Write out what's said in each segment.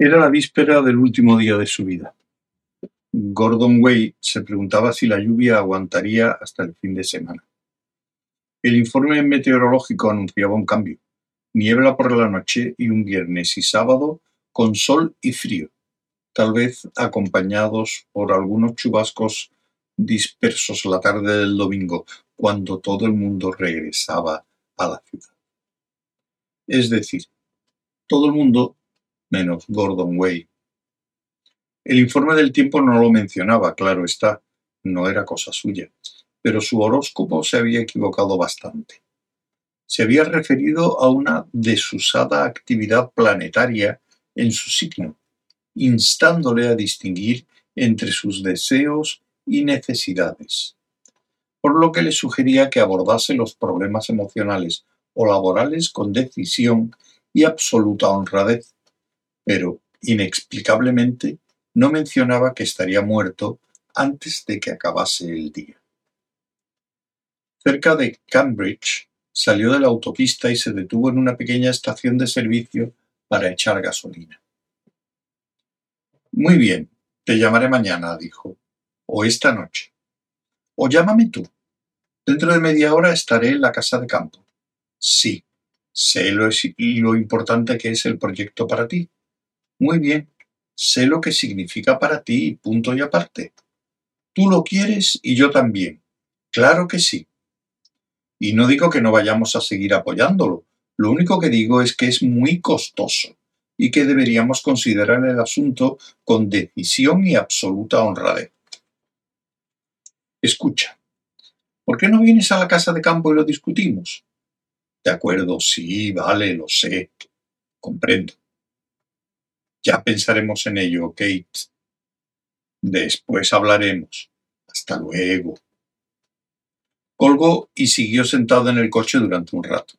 Era la víspera del último día de su vida. Gordon Way se preguntaba si la lluvia aguantaría hasta el fin de semana. El informe meteorológico anunciaba un cambio: niebla por la noche y un viernes y sábado con sol y frío, tal vez acompañados por algunos chubascos dispersos la tarde del domingo, cuando todo el mundo regresaba a la ciudad. Es decir, todo el mundo menos Gordon Way. El informe del tiempo no lo mencionaba, claro está, no era cosa suya, pero su horóscopo se había equivocado bastante. Se había referido a una desusada actividad planetaria en su signo, instándole a distinguir entre sus deseos y necesidades, por lo que le sugería que abordase los problemas emocionales o laborales con decisión y absoluta honradez, pero, inexplicablemente, no mencionaba que estaría muerto antes de que acabase el día. Cerca de Cambridge, salió de la autopista y se detuvo en una pequeña estación de servicio para echar gasolina. Muy bien, te llamaré mañana, dijo, o esta noche. O llámame tú. Dentro de media hora estaré en la casa de campo. Sí, sé lo, lo importante que es el proyecto para ti. Muy bien, sé lo que significa para ti, punto y aparte. Tú lo quieres y yo también. Claro que sí. Y no digo que no vayamos a seguir apoyándolo. Lo único que digo es que es muy costoso y que deberíamos considerar el asunto con decisión y absoluta honradez. Escucha, ¿por qué no vienes a la casa de campo y lo discutimos? De acuerdo, sí, vale, lo sé. Comprendo. Ya pensaremos en ello, Kate. Después hablaremos. Hasta luego. Colgó y siguió sentado en el coche durante un rato.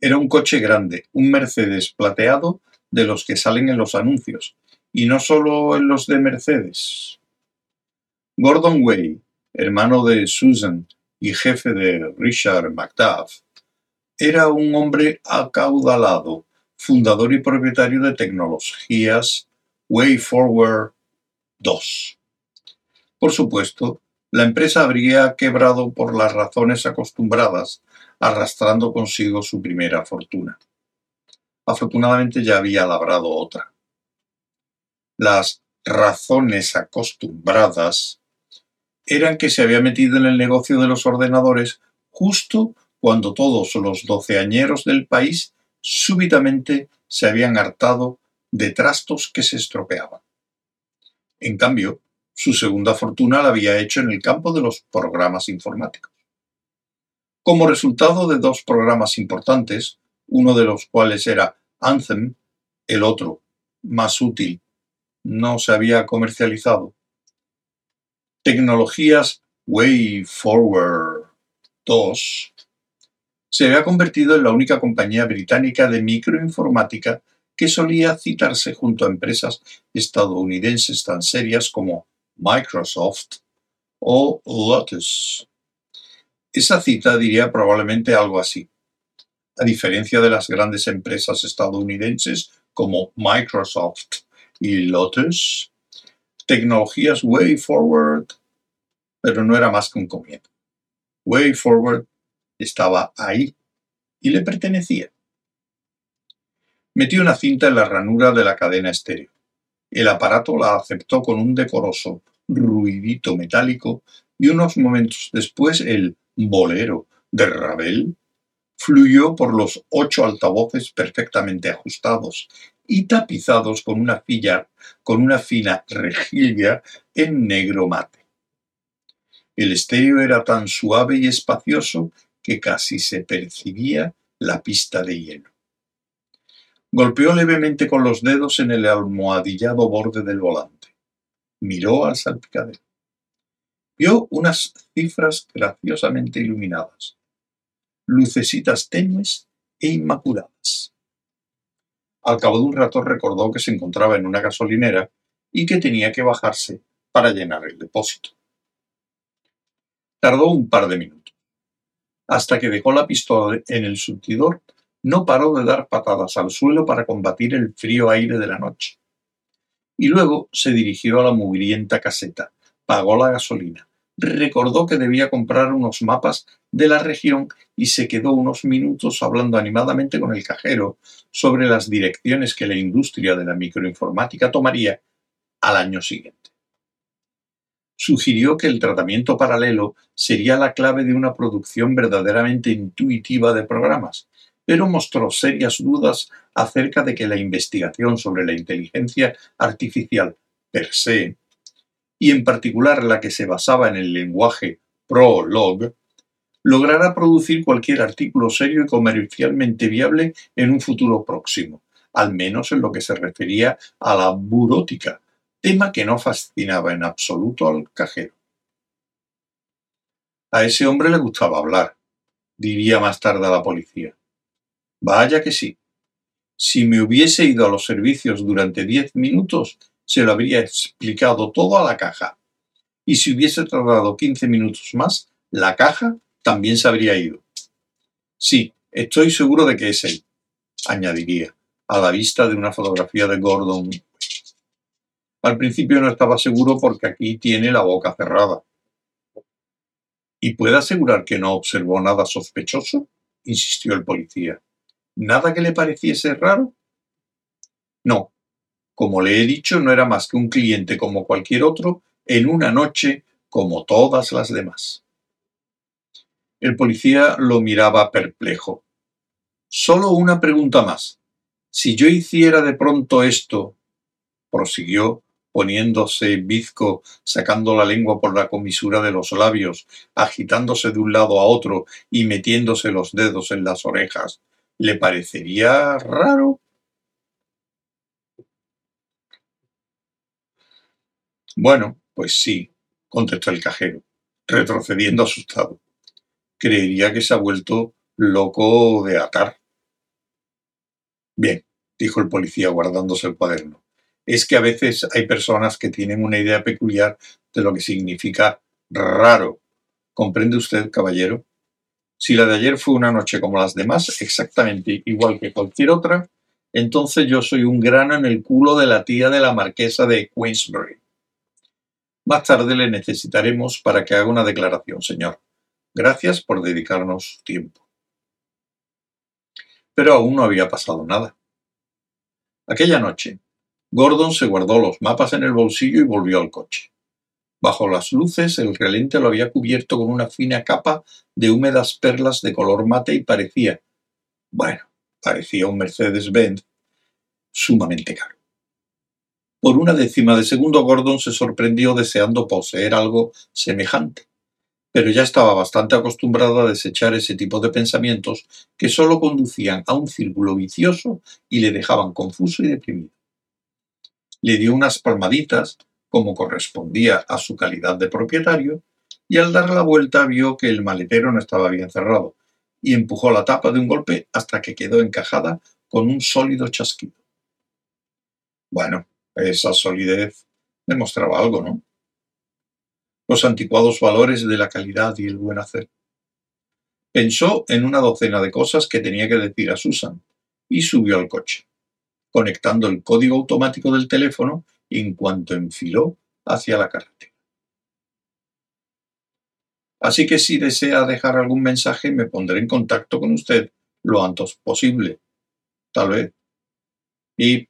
Era un coche grande, un Mercedes plateado de los que salen en los anuncios, y no solo en los de Mercedes. Gordon Way, hermano de Susan y jefe de Richard Macduff, era un hombre acaudalado, fundador y propietario de tecnologías WayForward 2. Por supuesto, la empresa habría quebrado por las razones acostumbradas, arrastrando consigo su primera fortuna. Afortunadamente ya había labrado otra. Las razones acostumbradas eran que se había metido en el negocio de los ordenadores justo cuando todos los doceañeros del país súbitamente se habían hartado de trastos que se estropeaban. En cambio, su segunda fortuna la había hecho en el campo de los programas informáticos. Como resultado de dos programas importantes, uno de los cuales era Anthem, el otro, más útil, no se había comercializado. Tecnologías Way Forward 2 se había convertido en la única compañía británica de microinformática que solía citarse junto a empresas estadounidenses tan serias como Microsoft o Lotus. Esa cita diría probablemente algo así. A diferencia de las grandes empresas estadounidenses como Microsoft y Lotus, tecnologías Way Forward, pero no era más que un comienzo. Way Forward estaba ahí y le pertenecía. Metió una cinta en la ranura de la cadena estéreo. El aparato la aceptó con un decoroso ruidito metálico y unos momentos después el bolero de Ravel fluyó por los ocho altavoces perfectamente ajustados y tapizados con una, con una fina rejilla en negro mate. El estéreo era tan suave y espacioso que casi se percibía la pista de hielo. Golpeó levemente con los dedos en el almohadillado borde del volante. Miró al salpicadero. Vio unas cifras graciosamente iluminadas, lucecitas tenues e inmaculadas. Al cabo de un rato recordó que se encontraba en una gasolinera y que tenía que bajarse para llenar el depósito. Tardó un par de minutos hasta que dejó la pistola en el surtidor no paró de dar patadas al suelo para combatir el frío aire de la noche. Y luego se dirigió a la mugrienta caseta, pagó la gasolina, recordó que debía comprar unos mapas de la región y se quedó unos minutos hablando animadamente con el cajero sobre las direcciones que la industria de la microinformática tomaría al año siguiente. Sugirió que el tratamiento paralelo sería la clave de una producción verdaderamente intuitiva de programas, pero mostró serias dudas acerca de que la investigación sobre la inteligencia artificial per se y en particular la que se basaba en el lenguaje Prolog, logrará producir cualquier artículo serio y comercialmente viable en un futuro próximo, al menos en lo que se refería a la burótica, tema que no fascinaba en absoluto al cajero. A ese hombre le gustaba hablar, diría más tarde a la policía. Vaya que sí. Si me hubiese ido a los servicios durante diez minutos, se lo habría explicado todo a la caja. Y si hubiese tardado 15 minutos más, la caja también se habría ido. Sí, estoy seguro de que es él, añadiría, a la vista de una fotografía de Gordon. Al principio no estaba seguro porque aquí tiene la boca cerrada. ¿Y puede asegurar que no observó nada sospechoso? insistió el policía. ¿Nada que le pareciese raro? No, como le he dicho, no era más que un cliente como cualquier otro en una noche como todas las demás. El policía lo miraba perplejo. Solo una pregunta más. Si yo hiciera de pronto esto, prosiguió, poniéndose bizco, sacando la lengua por la comisura de los labios, agitándose de un lado a otro y metiéndose los dedos en las orejas, ¿le parecería raro? Bueno, pues sí, contestó el cajero, retrocediendo asustado. Creería que se ha vuelto loco de atar. Bien, dijo el policía guardándose el cuaderno. Es que a veces hay personas que tienen una idea peculiar de lo que significa raro. ¿Comprende usted, caballero? Si la de ayer fue una noche como las demás, exactamente igual que cualquier otra, entonces yo soy un grano en el culo de la tía de la marquesa de Queensbury. Más tarde le necesitaremos para que haga una declaración, señor. Gracias por dedicarnos tiempo. Pero aún no había pasado nada. Aquella noche, Gordon se guardó los mapas en el bolsillo y volvió al coche. Bajo las luces, el relente lo había cubierto con una fina capa de húmedas perlas de color mate y parecía, bueno, parecía un Mercedes-Benz sumamente caro. Por una décima de segundo Gordon se sorprendió deseando poseer algo semejante, pero ya estaba bastante acostumbrado a desechar ese tipo de pensamientos que solo conducían a un círculo vicioso y le dejaban confuso y deprimido. Le dio unas palmaditas, como correspondía a su calidad de propietario, y al dar la vuelta vio que el maletero no estaba bien cerrado, y empujó la tapa de un golpe hasta que quedó encajada con un sólido chasquido. Bueno, esa solidez demostraba algo, ¿no? Los anticuados valores de la calidad y el buen hacer. Pensó en una docena de cosas que tenía que decir a Susan y subió al coche, conectando el código automático del teléfono en cuanto enfiló hacia la carretera. Así que si desea dejar algún mensaje, me pondré en contacto con usted lo antes posible. Tal vez. Y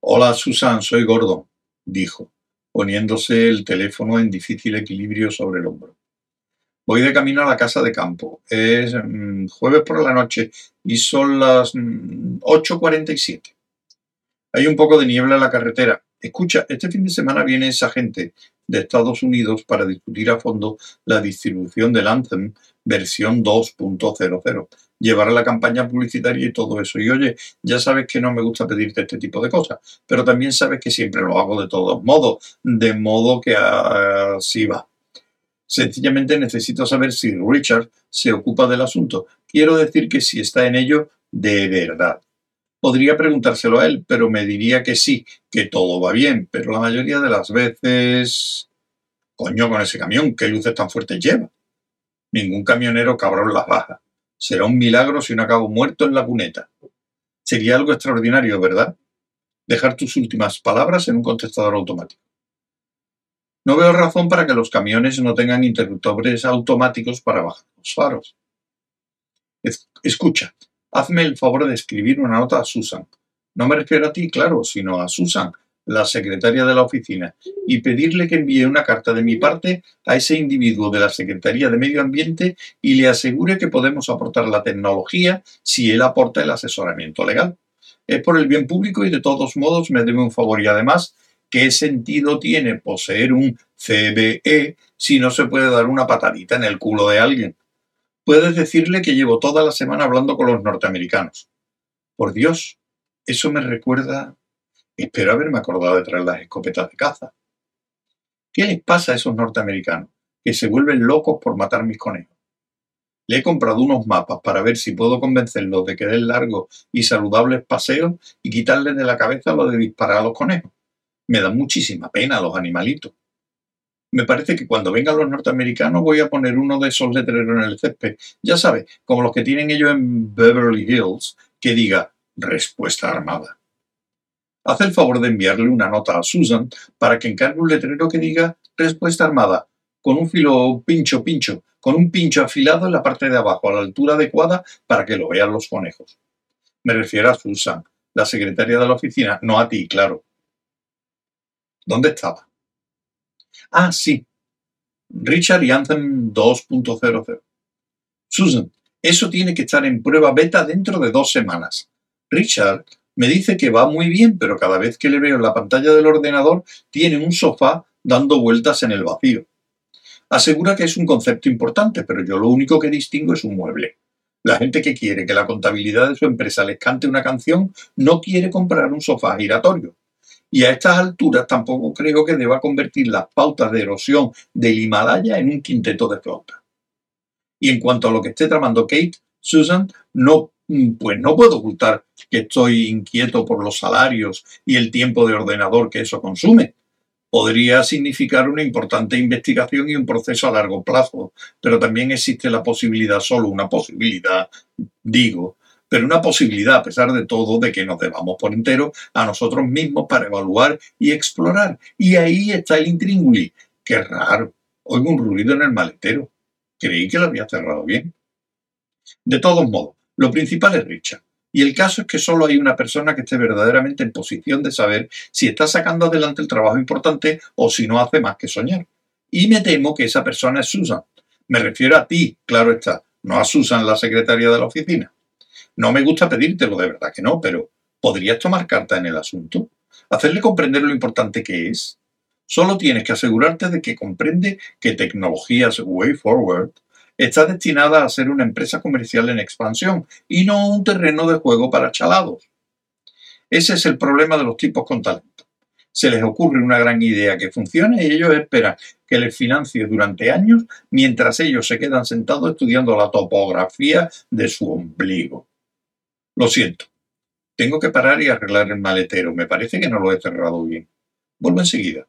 Hola, Susan, soy Gordon, dijo, poniéndose el teléfono en difícil equilibrio sobre el hombro. Voy de camino a la casa de campo. Es mm, jueves por la noche y son las 8.47. Mm, Hay un poco de niebla en la carretera. Escucha, este fin de semana viene esa gente de Estados Unidos para discutir a fondo la distribución del Anthem versión 2.00 llevar la campaña publicitaria y todo eso. Y oye, ya sabes que no me gusta pedirte este tipo de cosas, pero también sabes que siempre lo hago de todos modos, de modo que así va. Sencillamente necesito saber si Richard se ocupa del asunto. Quiero decir que si está en ello de verdad. Podría preguntárselo a él, pero me diría que sí, que todo va bien, pero la mayoría de las veces... Coño, con ese camión, ¿qué luces tan fuertes lleva? Ningún camionero cabrón las baja Será un milagro si no acabo muerto en la cuneta. Sería algo extraordinario, ¿verdad? Dejar tus últimas palabras en un contestador automático. No veo razón para que los camiones no tengan interruptores automáticos para bajar los faros. Escucha, hazme el favor de escribir una nota a Susan. No me refiero a ti, claro, sino a Susan, la secretaria de la oficina, y pedirle que envíe una carta de mi parte a ese individuo de la Secretaría de Medio Ambiente y le asegure que podemos aportar la tecnología si él aporta el asesoramiento legal. Es por el bien público y de todos modos me debe un favor y además, ¿qué sentido tiene poseer un CBE si no se puede dar una patadita en el culo de alguien? Puedes decirle que llevo toda la semana hablando con los norteamericanos. Por Dios, eso me recuerda Espero haberme acordado de traer las escopetas de caza. ¿Qué les pasa a esos norteamericanos? Que se vuelven locos por matar mis conejos. Le he comprado unos mapas para ver si puedo convencerlos de que den largos y saludables paseos y quitarles de la cabeza lo de disparar a los conejos. Me da muchísima pena los animalitos. Me parece que cuando vengan los norteamericanos voy a poner uno de esos letreros en el césped, ya sabes, como los que tienen ellos en Beverly Hills, que diga respuesta armada. Haz el favor de enviarle una nota a Susan para que encargue un letrero que diga respuesta armada, con un filo pincho pincho, con un pincho afilado en la parte de abajo, a la altura adecuada para que lo vean los conejos. Me refiero a Susan, la secretaria de la oficina, no a ti, claro. ¿Dónde estaba? Ah, sí. Richard y Anthem 2.00. Susan, eso tiene que estar en prueba beta dentro de dos semanas. Richard me dice que va muy bien, pero cada vez que le veo en la pantalla del ordenador tiene un sofá dando vueltas en el vacío. Asegura que es un concepto importante, pero yo lo único que distingo es un mueble. La gente que quiere que la contabilidad de su empresa les cante una canción no quiere comprar un sofá giratorio. Y a estas alturas tampoco creo que deba convertir las pautas de erosión del Himalaya en un quinteto de flauta. Y en cuanto a lo que esté tramando Kate, Susan, no Mm, pues no puedo ocultar que estoy inquieto por los salarios y el tiempo de ordenador que eso consume. Podría significar una importante investigación y un proceso a largo plazo, pero también existe la posibilidad, solo una posibilidad, digo, pero una posibilidad a pesar de todo de que nos debamos por entero a nosotros mismos para evaluar y explorar. Y ahí está el intrínguli. Qué raro. Oigo un ruido en el maletero. Creí que lo había cerrado bien. De todos modos, lo principal es Richard. Y el caso es que solo hay una persona que esté verdaderamente en posición de saber si está sacando adelante el trabajo importante o si no hace más que soñar. Y me temo que esa persona es Susan. Me refiero a ti, claro está, no a Susan, la secretaria de la oficina. No me gusta pedírtelo, de verdad que no, pero ¿podrías tomar carta en el asunto? ¿Hacerle comprender lo importante que es? Solo tienes que asegurarte de que comprende que tecnologías Way Forward está destinada a ser una empresa comercial en expansión y no un terreno de juego para chalados. Ese es el problema de los tipos con talento. Se les ocurre una gran idea que funcione y ellos esperan que les financie durante años mientras ellos se quedan sentados estudiando la topografía de su ombligo. Lo siento. Tengo que parar y arreglar el maletero. Me parece que no lo he cerrado bien. Vuelvo enseguida.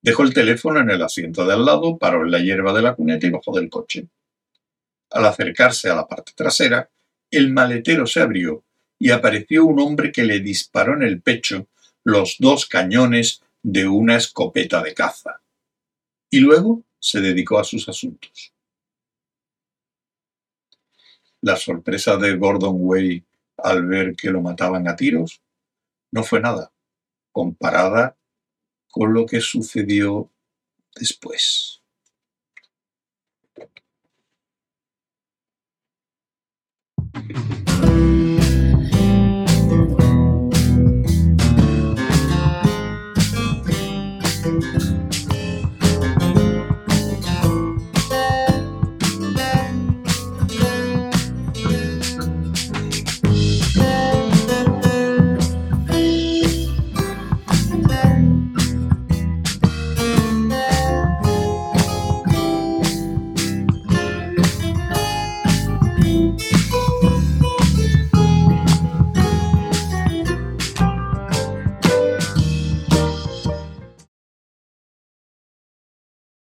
Dejó el teléfono en el asiento de al lado, paró en la hierba de la cuneta y bajó del coche. Al acercarse a la parte trasera, el maletero se abrió y apareció un hombre que le disparó en el pecho los dos cañones de una escopeta de caza. Y luego se dedicó a sus asuntos. La sorpresa de Gordon Way al ver que lo mataban a tiros no fue nada, comparada con lo que sucedió después.